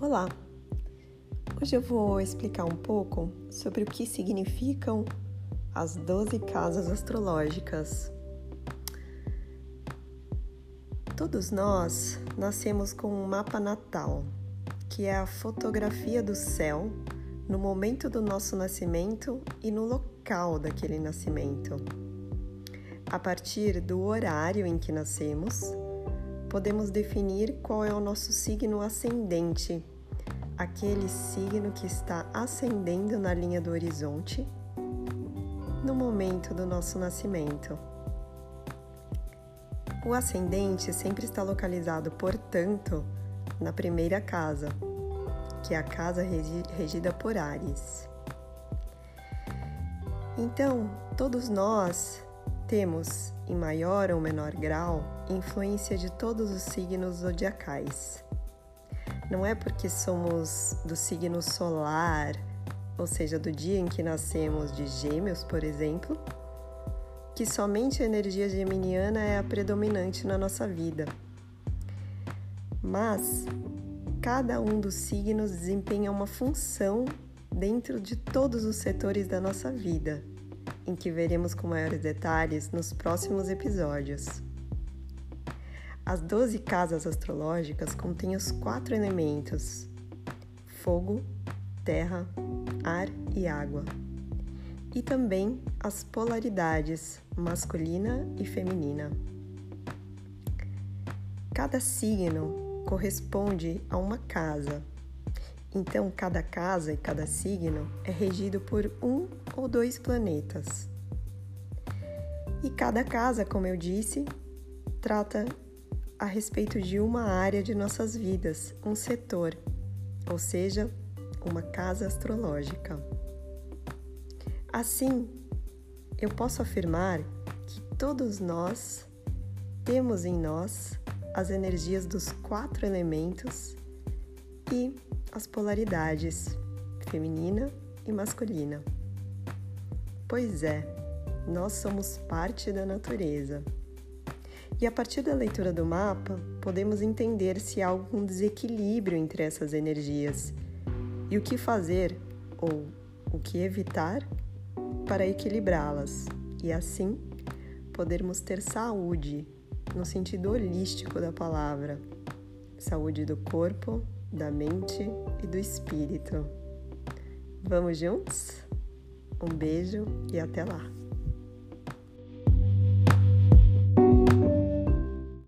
Olá! Hoje eu vou explicar um pouco sobre o que significam as 12 casas astrológicas. Todos nós nascemos com um mapa natal, que é a fotografia do céu no momento do nosso nascimento e no local daquele nascimento. A partir do horário em que nascemos, podemos definir qual é o nosso signo ascendente, aquele signo que está ascendendo na linha do horizonte no momento do nosso nascimento. O ascendente sempre está localizado, portanto, na primeira casa, que é a casa regida por Ares. Então, todos nós temos, em maior ou menor grau, influência de todos os signos zodiacais. Não é porque somos do signo solar, ou seja, do dia em que nascemos de Gêmeos, por exemplo, que somente a energia geminiana é a predominante na nossa vida. Mas cada um dos signos desempenha uma função dentro de todos os setores da nossa vida em que veremos com maiores detalhes nos próximos episódios. As 12 casas astrológicas contêm os quatro elementos: fogo, terra, ar e água, e também as polaridades masculina e feminina. Cada signo corresponde a uma casa então, cada casa e cada signo é regido por um ou dois planetas. E cada casa, como eu disse, trata a respeito de uma área de nossas vidas, um setor, ou seja, uma casa astrológica. Assim, eu posso afirmar que todos nós temos em nós as energias dos quatro elementos e as polaridades feminina e masculina. Pois é, nós somos parte da natureza. E a partir da leitura do mapa, podemos entender se há algum desequilíbrio entre essas energias e o que fazer ou o que evitar para equilibrá-las e assim podermos ter saúde no sentido holístico da palavra, saúde do corpo, da mente e do espírito. Vamos juntos? Um beijo e até lá!